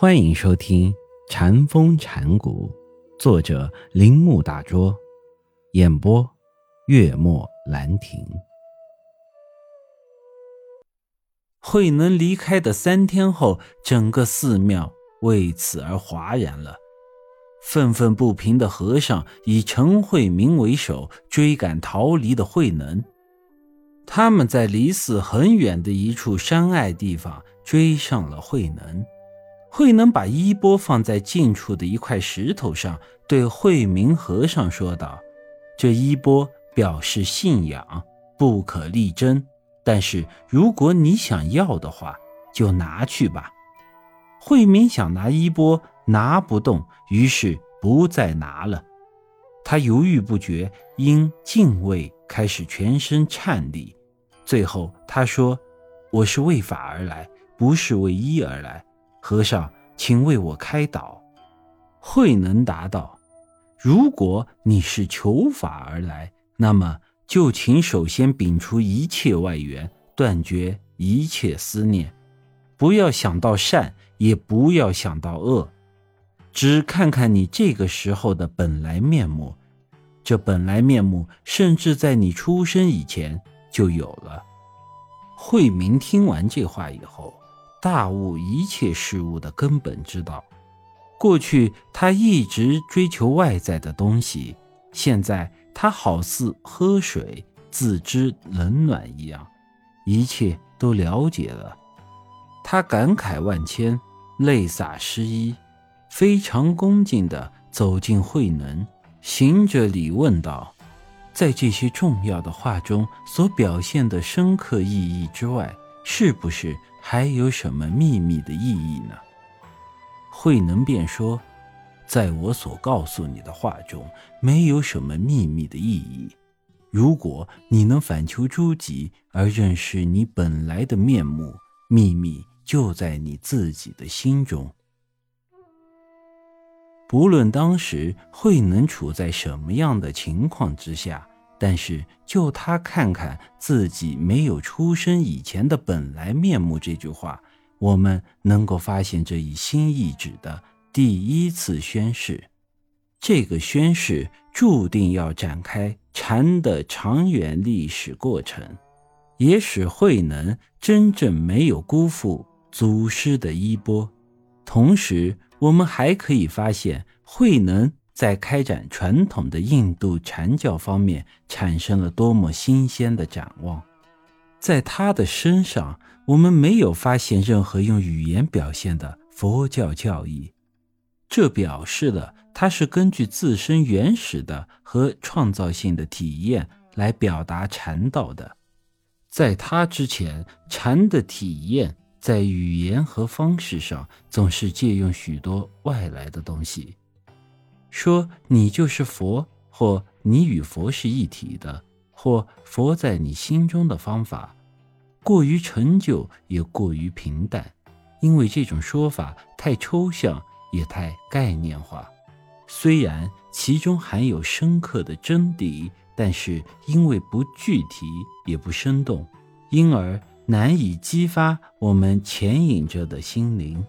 欢迎收听《禅风禅谷，作者铃木大拙，演播月末兰亭。慧能离开的三天后，整个寺庙为此而哗然了。愤愤不平的和尚以陈慧明为首，追赶逃离的慧能。他们在离寺很远的一处山隘地方追上了慧能。慧能把衣钵放在近处的一块石头上，对慧明和尚说道：“这衣钵表示信仰，不可力争。但是如果你想要的话，就拿去吧。”慧明想拿衣钵，拿不动，于是不再拿了。他犹豫不决，因敬畏开始全身颤栗。最后他说：“我是为法而来，不是为衣而来。”和尚，请为我开导。慧能答道：“如果你是求法而来，那么就请首先摒除一切外缘，断绝一切思念，不要想到善，也不要想到恶，只看看你这个时候的本来面目。这本来面目，甚至在你出生以前就有了。”慧明听完这话以后。大悟一切事物的根本之道。过去他一直追求外在的东西，现在他好似喝水，自知冷暖一样，一切都了解了。他感慨万千，泪洒湿衣，非常恭敬地走进慧能，行着礼问道：“在这些重要的话中所表现的深刻意义之外，是不是？”还有什么秘密的意义呢？慧能便说：“在我所告诉你的话中，没有什么秘密的意义。如果你能反求诸己而认识你本来的面目，秘密就在你自己的心中。不论当时慧能处在什么样的情况之下。”但是，就他看看自己没有出生以前的本来面目这句话，我们能够发现这一新意志的第一次宣誓。这个宣誓注定要展开禅的长远历史过程，也使慧能真正没有辜负祖师的衣钵。同时，我们还可以发现慧能。在开展传统的印度禅教方面产生了多么新鲜的展望，在他的身上，我们没有发现任何用语言表现的佛教教义，这表示了他是根据自身原始的和创造性的体验来表达禅道的。在他之前，禅的体验在语言和方式上总是借用许多外来的东西。说你就是佛，或你与佛是一体的，或佛在你心中的方法，过于陈旧也过于平淡，因为这种说法太抽象也太概念化。虽然其中含有深刻的真谛，但是因为不具体也不生动，因而难以激发我们潜隐着的心灵。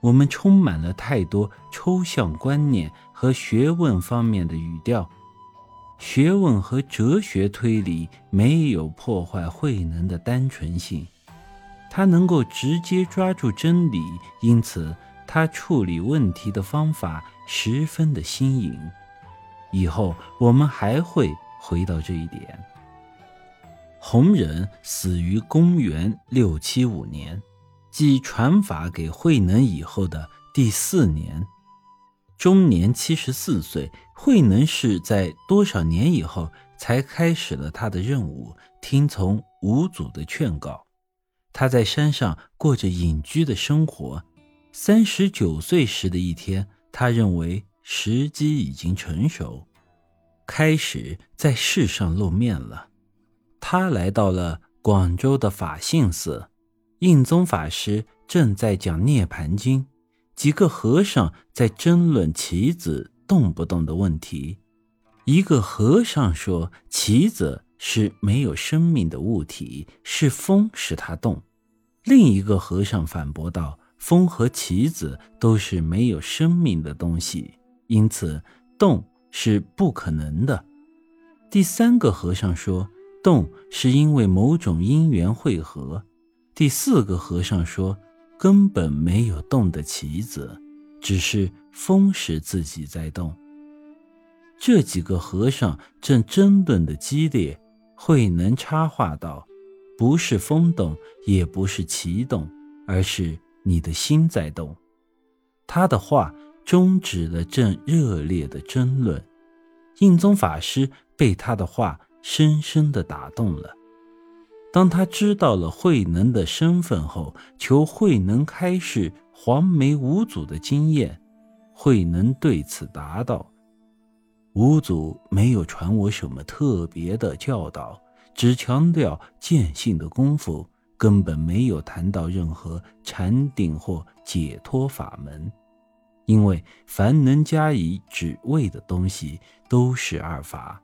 我们充满了太多抽象观念和学问方面的语调，学问和哲学推理没有破坏慧能的单纯性，他能够直接抓住真理，因此他处理问题的方法十分的新颖。以后我们还会回到这一点。弘忍死于公元六七五年。即传法给慧能以后的第四年，终年七十四岁。慧能是在多少年以后才开始了他的任务？听从五祖的劝告，他在山上过着隐居的生活。三十九岁时的一天，他认为时机已经成熟，开始在世上露面了。他来到了广州的法性寺。印宗法师正在讲《涅盘经》，几个和尚在争论棋子动不动的问题。一个和尚说：“棋子是没有生命的物体，是风使它动。”另一个和尚反驳道：“风和棋子都是没有生命的东西，因此动是不可能的。第三个和尚说，动是因为某种因缘汇合。第四个和尚说，根本没有动的棋子，只是风使自己在动。这几个和尚正争论的激烈，慧能插话道：“不是风动，也不是棋动，而是你的心在动。”他的话终止了正热烈的争论。印宗法师。被他的话深深的打动了。当他知道了慧能的身份后，求慧能开示黄梅五祖的经验。慧能对此答道：“五祖没有传我什么特别的教导，只强调见性的功夫，根本没有谈到任何禅定或解脱法门。因为凡能加以指味的东西，都是二法。”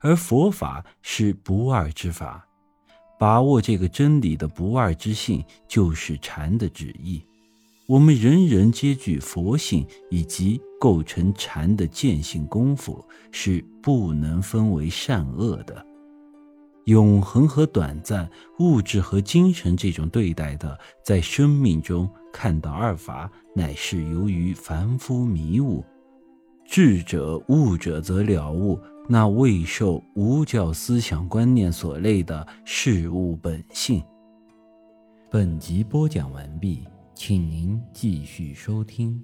而佛法是不二之法，把握这个真理的不二之性，就是禅的旨意。我们人人皆具佛性，以及构成禅的见性功夫，是不能分为善恶的。永恒和短暂，物质和精神这种对待的，在生命中看到二法，乃是由于凡夫迷悟。智者悟者则了悟。那未受无教思想观念所累的事物本性。本集播讲完毕，请您继续收听。